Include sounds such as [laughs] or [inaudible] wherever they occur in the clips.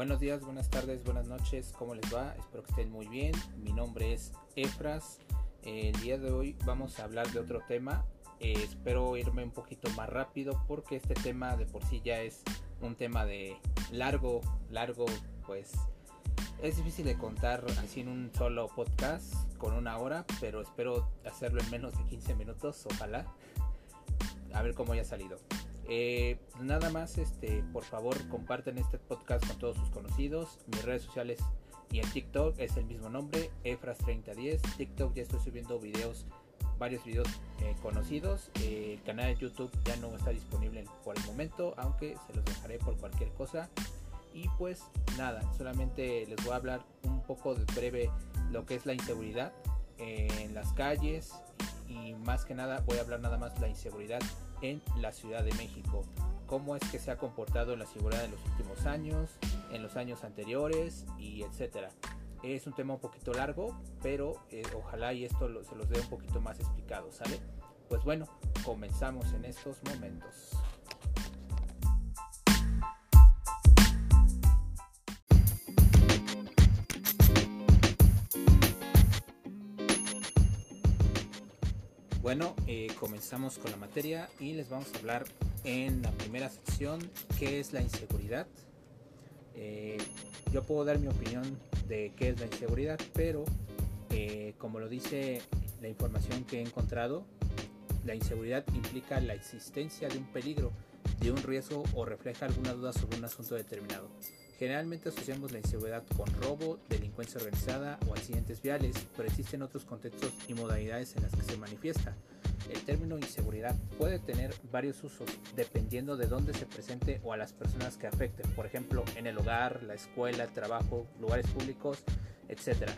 Buenos días, buenas tardes, buenas noches, ¿cómo les va? Espero que estén muy bien. Mi nombre es Efras. El día de hoy vamos a hablar de otro tema. Eh, espero irme un poquito más rápido porque este tema de por sí ya es un tema de largo, largo, pues es difícil de contar así en un solo podcast con una hora, pero espero hacerlo en menos de 15 minutos, ojalá. A ver cómo haya salido. Eh, nada más, este, por favor, comparten este podcast con todos sus conocidos. Mis redes sociales y en TikTok es el mismo nombre, Efras3010. TikTok ya estoy subiendo videos, varios videos eh, conocidos. Eh, el canal de YouTube ya no está disponible por el momento, aunque se los dejaré por cualquier cosa. Y pues nada, solamente les voy a hablar un poco de breve lo que es la inseguridad en las calles y más que nada voy a hablar nada más de la inseguridad en la Ciudad de México. Cómo es que se ha comportado la seguridad en los últimos años, en los años anteriores y etcétera. Es un tema un poquito largo, pero eh, ojalá y esto se los dé un poquito más explicado, ¿sale? Pues bueno, comenzamos en estos momentos. Bueno, eh, comenzamos con la materia y les vamos a hablar en la primera sección qué es la inseguridad. Eh, yo puedo dar mi opinión de qué es la inseguridad, pero eh, como lo dice la información que he encontrado, la inseguridad implica la existencia de un peligro, de un riesgo o refleja alguna duda sobre un asunto determinado. Generalmente asociamos la inseguridad con robo, delincuencia organizada o accidentes viales, pero existen otros contextos y modalidades en las que se manifiesta. El término inseguridad puede tener varios usos dependiendo de dónde se presente o a las personas que afecte, por ejemplo, en el hogar, la escuela, el trabajo, lugares públicos, etc.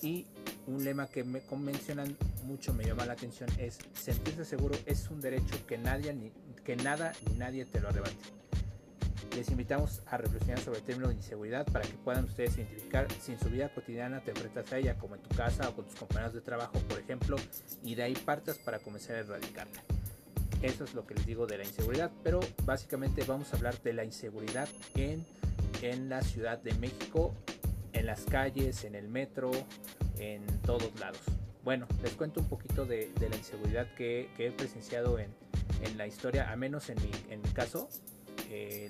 Y un lema que me mencionan mucho me llama la atención es sentirse seguro es un derecho que nadie que nada ni nadie te lo arrebate. Les invitamos a reflexionar sobre el término de inseguridad para que puedan ustedes identificar si en su vida cotidiana te enfrentas a ella, como en tu casa o con tus compañeros de trabajo, por ejemplo, y de ahí partas para comenzar a erradicarla. Eso es lo que les digo de la inseguridad, pero básicamente vamos a hablar de la inseguridad en, en la Ciudad de México, en las calles, en el metro, en todos lados. Bueno, les cuento un poquito de, de la inseguridad que, que, he presenciado en, en la historia, a menos en mi, en mi caso,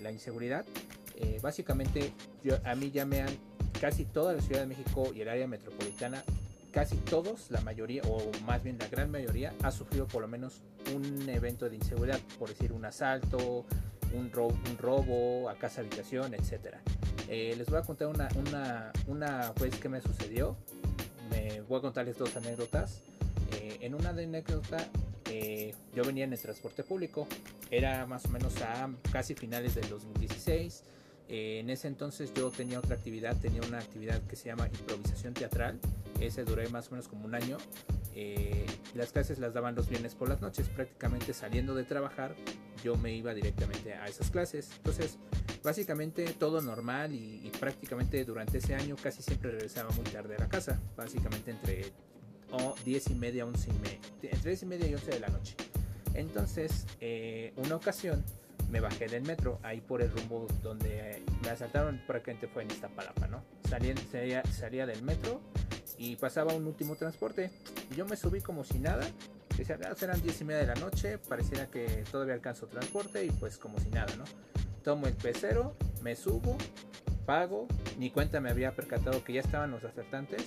la inseguridad. Eh, básicamente, a mí ya me han casi toda la Ciudad de México y el área metropolitana, casi todos, la mayoría, o más bien la gran mayoría, ha sufrido por lo menos un evento de inseguridad, por decir un asalto, un robo, un robo a casa habitación, etc. Eh, les voy a contar una, una, una vez que me sucedió. Me voy a contarles dos anécdotas. Eh, en una anécdota eh, yo venía en el transporte público, era más o menos a casi finales del 2016. Eh, en ese entonces yo tenía otra actividad, tenía una actividad que se llama improvisación teatral. Ese duré más o menos como un año. Eh, las clases las daban los viernes por las noches, prácticamente saliendo de trabajar yo me iba directamente a esas clases. Entonces, básicamente todo normal y, y prácticamente durante ese año casi siempre regresaba muy tarde a la casa, básicamente entre o 10 y media, 11 y media, entre 10 y media y 11 de la noche. Entonces, eh, una ocasión me bajé del metro, ahí por el rumbo donde me asaltaron, prácticamente fue en esta palapa, ¿no? Salía, salía, salía, del metro y pasaba un último transporte. Yo me subí como si nada. Decía, ah, eran 10 y media de la noche, pareciera que todavía alcanzo transporte y pues como si nada, ¿no? Tomo el pecero, me subo, pago, ni cuenta me había percatado que ya estaban los asaltantes,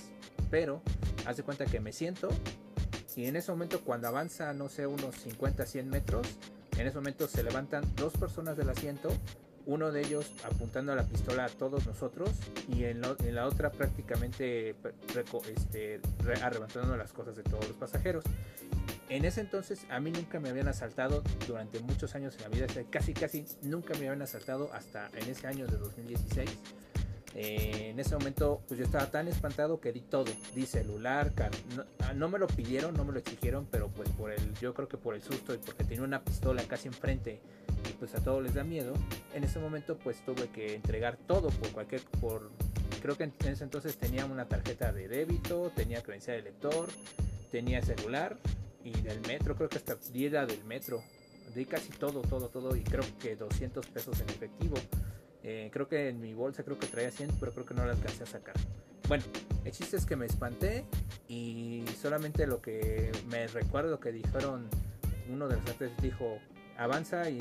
pero hace cuenta que me siento y en ese momento cuando avanza, no sé, unos 50, 100 metros, en ese momento se levantan dos personas del asiento, uno de ellos apuntando la pistola a todos nosotros y en la otra prácticamente este, arrebatando las cosas de todos los pasajeros. En ese entonces a mí nunca me habían asaltado durante muchos años en la vida, casi casi nunca me habían asaltado hasta en ese año de 2016 eh, en ese momento, pues yo estaba tan espantado que di todo. Di celular, no, ah, no, me lo pidieron, no me lo exigieron, pero pues por el, yo creo que por el susto y porque tenía una pistola casi enfrente y pues a todos les da miedo. En ese momento, pues tuve que entregar todo por cualquier, por, creo que en ese entonces tenía una tarjeta de débito, tenía credencial de lector, tenía celular y del metro, creo que hasta diera del metro. Di casi todo, todo, todo y creo que 200 pesos en efectivo. Eh, creo que en mi bolsa creo que traía 100, pero creo que no la alcancé a sacar. Bueno, el chiste es que me espanté y solamente lo que me recuerdo que dijeron, uno de los artes dijo, avanza y,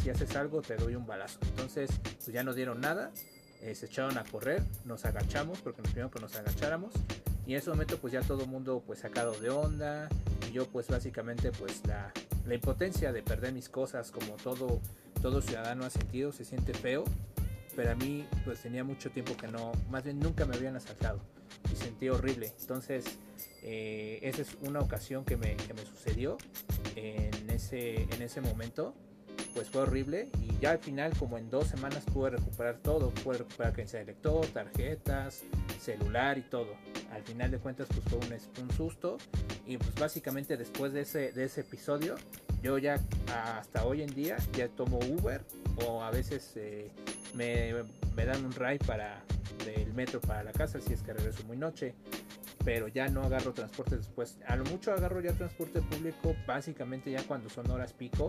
si haces algo te doy un balazo. Entonces, pues ya no dieron nada, eh, se echaron a correr, nos agachamos porque nos pidieron que nos agacháramos y en ese momento pues ya todo el mundo pues sacado de onda y yo pues básicamente pues la, la impotencia de perder mis cosas como todo, todo ciudadano ha sentido, se siente feo pero a mí pues tenía mucho tiempo que no, más bien nunca me habían asaltado y sentí horrible. Entonces, eh, esa es una ocasión que me, que me sucedió en ese, en ese momento. Pues fue horrible y ya al final, como en dos semanas, pude recuperar todo. Pude recuperar credencial de lector, tarjetas, celular y todo. Al final de cuentas, pues fue un, un susto. Y pues básicamente después de ese, de ese episodio, yo ya hasta hoy en día ya tomo Uber o a veces eh, me, dan un ride para del metro para la casa si es que regreso muy noche pero ya no agarro transporte después. A lo mucho agarro ya transporte público básicamente ya cuando son horas pico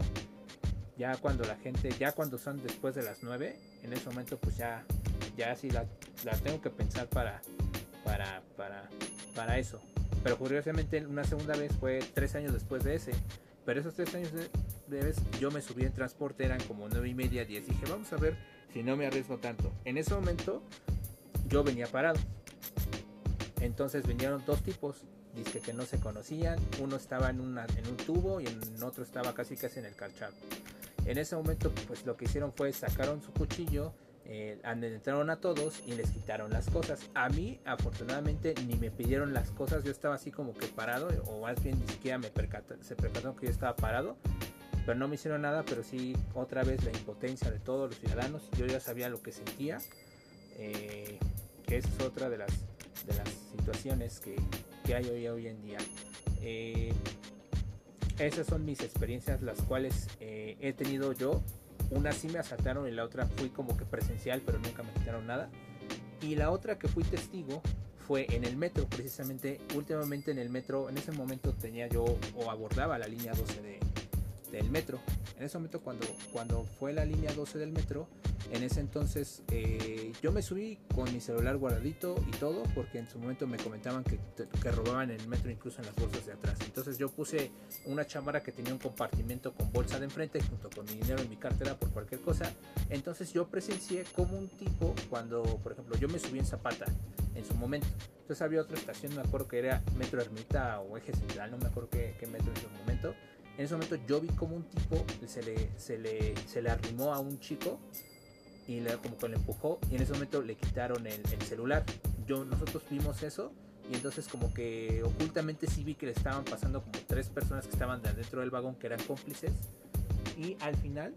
ya cuando la gente ya cuando son después de las 9 en ese momento pues ya ya sí la, la tengo que pensar para para para para eso. Pero curiosamente una segunda vez fue tres años después de ese. Pero esos tres años de, de vez yo me subí en transporte eran como nueve y media 10 dije vamos a ver si no me arriesgo tanto. En ese momento yo venía parado. Entonces vinieron dos tipos, dice que no se conocían, uno estaba en, una, en un tubo y en otro estaba casi casi en el calchado. En ese momento pues lo que hicieron fue sacaron su cuchillo, eh, entraron a todos y les quitaron las cosas. A mí afortunadamente ni me pidieron las cosas, yo estaba así como que parado o más bien ni siquiera me se percataron que yo estaba parado pero no me hicieron nada, pero sí otra vez la impotencia de todos los ciudadanos. Yo ya sabía lo que sentía, eh, que esa es otra de las, de las situaciones que, que hay hoy, hoy en día. Eh, esas son mis experiencias, las cuales eh, he tenido yo. Una sí me asaltaron y la otra fui como que presencial, pero nunca me quitaron nada. Y la otra que fui testigo fue en el metro, precisamente últimamente en el metro, en ese momento tenía yo o abordaba la línea 12 de, del metro. En ese momento cuando, cuando fue la línea 12 del metro, en ese entonces eh, yo me subí con mi celular guardadito y todo, porque en su momento me comentaban que, que robaban el metro incluso en las bolsas de atrás. Entonces yo puse una chamarra que tenía un compartimento con bolsa de enfrente junto con mi dinero en mi cartera por cualquier cosa. Entonces yo presencié como un tipo cuando, por ejemplo, yo me subí en Zapata en su momento. Entonces había otra estación, me acuerdo que era Metro Ermita o Eje Central, no me acuerdo qué, qué metro en su momento en ese momento yo vi como un tipo se le, se le, se le arrimó a un chico y le, como que le empujó y en ese momento le quitaron el, celular. Yo, nosotros vimos eso y entonces como que ocultamente sí vi que le estaban pasando como tres personas que estaban dentro del vagón que eran cómplices y al final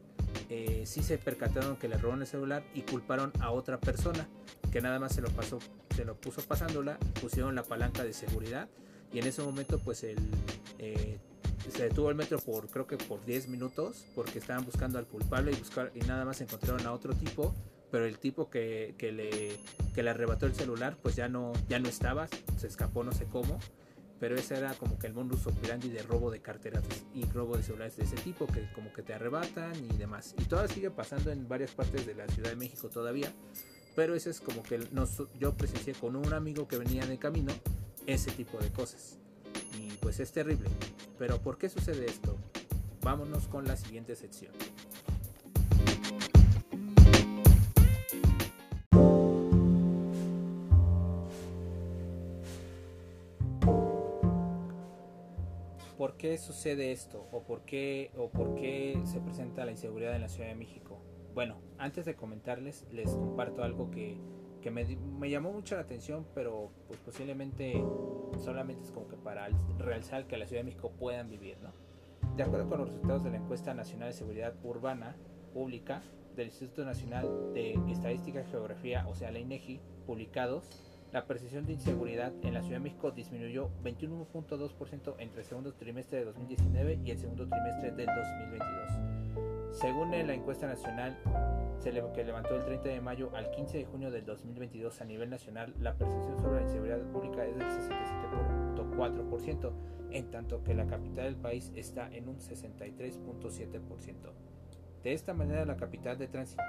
eh, sí se percataron que le robaron el celular y culparon a otra persona que nada más se lo pasó se lo puso pasándola pusieron la palanca de seguridad y en ese momento pues el eh, se detuvo el metro por creo que por 10 minutos porque estaban buscando al culpable y buscar y nada más encontraron a otro tipo pero el tipo que, que, le, que le arrebató el celular pues ya no ya no estaba se escapó no sé cómo pero ese era como que el modus operandi de robo de carteras y robo de celulares de ese tipo que como que te arrebatan y demás y todo sigue pasando en varias partes de la Ciudad de México todavía pero ese es como que nos, yo presencié con un amigo que venía de camino ese tipo de cosas y pues es terrible. Pero ¿por qué sucede esto? Vámonos con la siguiente sección. ¿Por qué sucede esto? ¿O por qué, ¿O por qué se presenta la inseguridad en la Ciudad de México? Bueno, antes de comentarles, les comparto algo que que me, me, llamó mucho la atención, pero pues posiblemente solamente es como que para realzar que la Ciudad de México puedan vivir, ¿no? De acuerdo con los resultados de la encuesta nacional de seguridad urbana pública del Instituto Nacional de Estadística y Geografía, o sea, la INEGI, publicados, la percepción de inseguridad en la Ciudad de México disminuyó 21.2% entre el segundo trimestre de 2019 y el segundo trimestre del 2022. Según la encuesta nacional que levantó el 30 de mayo al 15 de junio del 2022 a nivel nacional, la percepción sobre la inseguridad pública es del 67.4%, en tanto que la capital del país está en un 63.7%. De esta manera, la capital de tránsito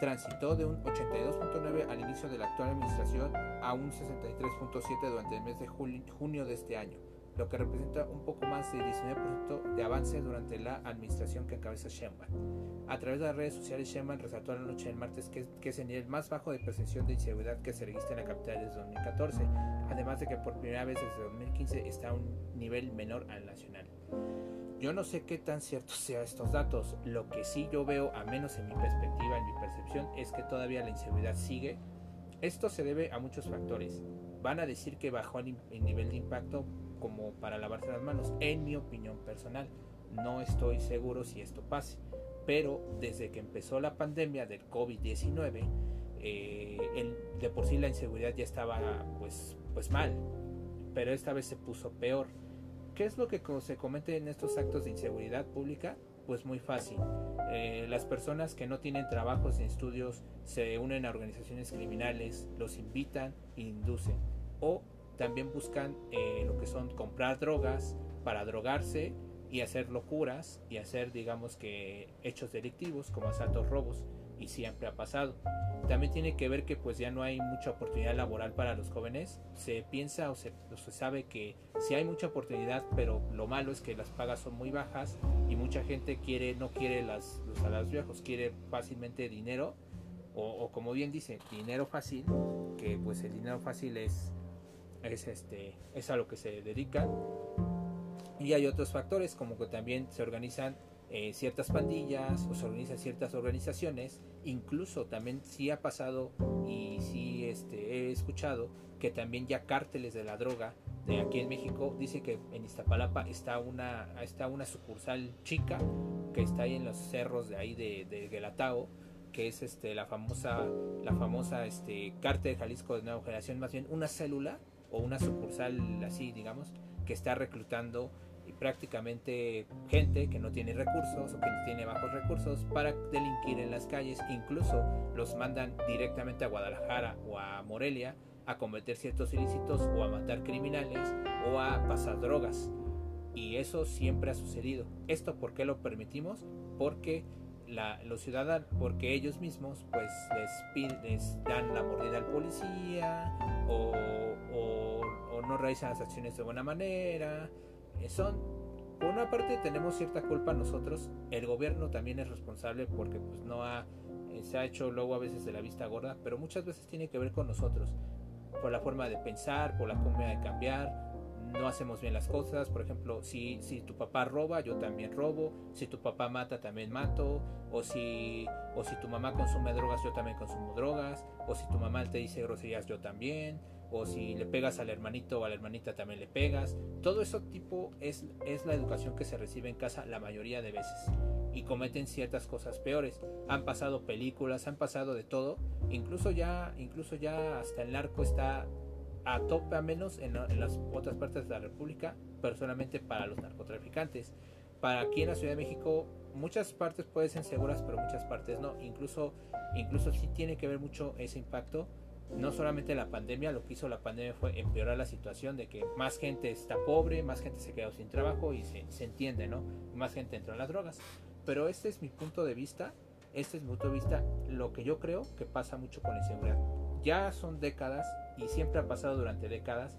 transitó de un 82.9 al inicio de la actual administración a un 63.7 durante el mes de junio de este año, lo que representa un poco más de 19% de avance durante la administración que encabeza Sheinbaum. A través de las redes sociales, Sheinbaum resaltó la noche del martes que, que es el nivel más bajo de percepción de inseguridad que se registra en la capital desde 2014, además de que por primera vez desde 2015 está a un nivel menor al nacional. Yo no sé qué tan ciertos [laughs] sean estos datos. Lo que sí yo veo, a menos en mi perspectiva, en mi percepción, es que todavía la inseguridad sigue. Esto se debe a muchos factores. Van a decir que bajó el, nivel de impacto como para lavarse las manos. En mi opinión personal, no estoy seguro si esto pase. Pero desde que empezó la pandemia del COVID-19, eh, de por sí la inseguridad ya estaba pues, pues mal. Pero esta vez se puso peor ¿Qué es lo que se comete en estos actos de inseguridad pública? Pues muy fácil. Eh, las personas que no tienen trabajos ni estudios se unen a organizaciones criminales, los invitan e inducen. O también buscan eh, lo que son comprar drogas para drogarse y hacer locuras y hacer digamos que hechos delictivos como asaltos robos y siempre ha pasado. También tiene que ver que pues ya no hay mucha oportunidad laboral para los jóvenes. Se piensa o se, sabe que sí hay mucha oportunidad, pero lo malo es que las pagas son muy bajas y mucha gente quiere no quiere las, los salarios viejos, quiere fácilmente dinero o, como bien dice, dinero fácil, que pues el dinero fácil es, es, este, es a lo que se dedica. Y hay otros factores como que también se organizan eh, ciertas pandillas o se organizan ciertas organizaciones. Incluso también sí ha pasado y sí este, he escuchado que también ya cárteles de la droga de aquí en México dice que en Iztapalapa está una, está una sucursal chica que está ahí en los cerros de ahí de, de Guelatao que es este la famosa la famosa este cártel de Jalisco de nueva generación más bien una célula o una sucursal así digamos que está reclutando prácticamente gente que no tiene recursos o que tiene bajos recursos para delinquir en las calles. Incluso los mandan directamente a Guadalajara o a Morelia a cometer ciertos ilícitos o a matar criminales o a pasar drogas. Y eso siempre ha sucedido. ¿Esto por qué lo permitimos? Porque la, los ciudadanos, porque ellos mismos pues les, dan la mordida al policía o, o no realizan las acciones de buena manera. Eh, son, por una parte tenemos cierta culpa nosotros, el gobierno también es responsable porque pues no ha, eh, se ha hecho luego a veces de la vista gorda, pero muchas veces tiene que ver con nosotros, por la forma de pensar, por la forma de cambiar, no hacemos bien las cosas, por ejemplo, si, si tu papá roba, yo también robo, si tu papá mata, también mato, o si, o si tu mamá consume drogas, yo también consumo drogas, o si tu mamá te dice groserías, yo también, o si le pegas al hermanito o a la hermanita también le pegas. Todo eso tipo es, es la educación que se recibe en casa la mayoría de veces. Y cometen ciertas cosas peores. Han pasado películas, han pasado de todo, incluso ya, incluso ya hasta el narco está a tope a menos en, las otras partes de la República, personalmente para los narcotraficantes. Para aquí en la Ciudad de México muchas partes pueden ser seguras, pero muchas partes no. Incluso, incluso sí tiene que ver mucho ese impacto no solamente la pandemia, lo que hizo la pandemia fue empeorar la situación de que más gente está pobre, más gente se quedó sin trabajo y se, entiende, ¿no? Más gente entró en las drogas. Pero este es mi punto de vista, este es mi punto de vista, lo que yo creo que pasa mucho con la inseguridad. Ya son décadas y siempre ha pasado durante décadas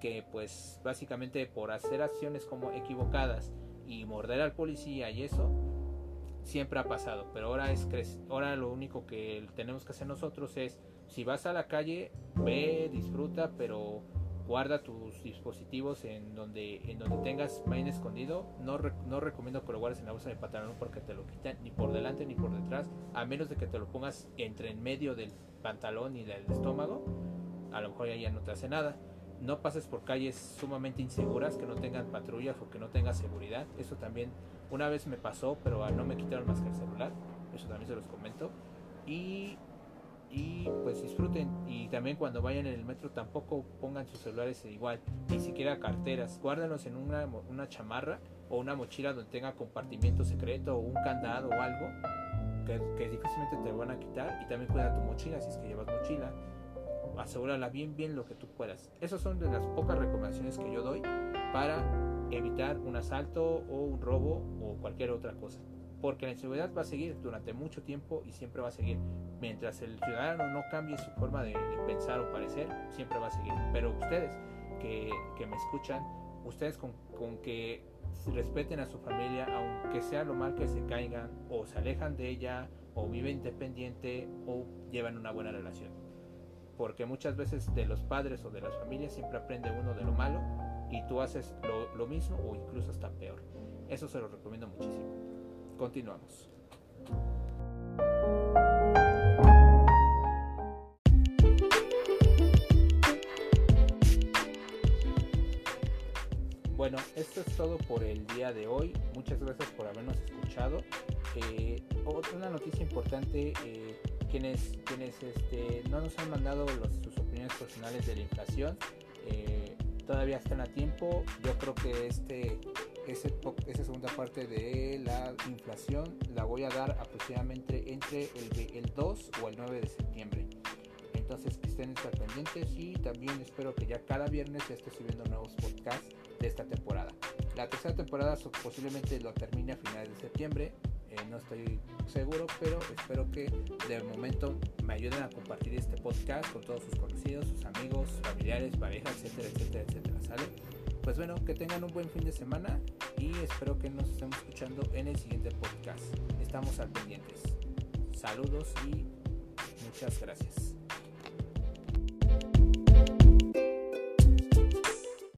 que pues básicamente por hacer acciones como equivocadas y morder al policía y eso, siempre ha pasado. Pero ahora, es, ahora lo único que tenemos que hacer nosotros es si vas a la calle, ve, disfruta, pero guarda tus dispositivos en donde en donde tengas main escondido. No, no recomiendo que lo guardes en la bolsa de pantalón porque te lo quitan ni por delante ni por detrás, a menos de que te lo pongas entre en medio del pantalón y del estómago. A lo mejor ya no te hace nada. No pases por calles sumamente inseguras que no tengan patrullas o que no tengas seguridad. Eso también una vez me pasó, pero no me quitaron más que el celular. Eso también se los comento. Y disfruten y también cuando vayan en el metro tampoco pongan sus celulares igual, ni siquiera carteras, guárdenlos en una, una chamarra o una mochila donde tenga compartimiento secreto o un candado o algo que, que difícilmente te van a quitar y también cuida tu mochila si es que llevas mochila, asegúrala bien bien lo que tú puedas. Esas son de las pocas recomendaciones que yo doy para evitar un asalto o un robo o cualquier otra cosa. Porque la inseguridad va a seguir durante mucho tiempo y siempre va a seguir. Mientras el ciudadano no cambie su forma de, pensar o parecer, siempre va a seguir. Pero ustedes que, que me escuchan, ustedes con, con, que respeten a su familia, aunque sea lo mal que se caigan, o se alejan de ella, o viven independiente, o llevan una buena relación. Porque muchas veces de los padres o de las familias siempre aprende uno de lo malo y tú haces lo, lo mismo o incluso hasta peor. Eso se lo recomiendo muchísimo. Continuamos. Bueno, esto es todo por el día de hoy. Muchas gracias por habernos escuchado. Eh, otra noticia importante, eh, quienes, quienes este, no nos han mandado sus opiniones personales de la inflación, eh, todavía están a tiempo. Yo creo que este ese, esa segunda parte de la inflación la voy a dar aproximadamente entre el, el 2 o el 9 de septiembre. Entonces que estén pendientes y también espero que ya cada viernes ya esté subiendo nuevos podcasts de esta temporada. La tercera temporada posiblemente lo termine a finales de septiembre. Eh, no estoy seguro, pero espero que de momento me ayuden a compartir este podcast con todos sus conocidos, sus amigos, familiares, parejas, etcétera, etcétera, etcétera. ¿Sale? Pues bueno, que tengan un buen fin de semana y espero que nos estemos escuchando en el siguiente podcast. Estamos al pendientes. Saludos y muchas gracias.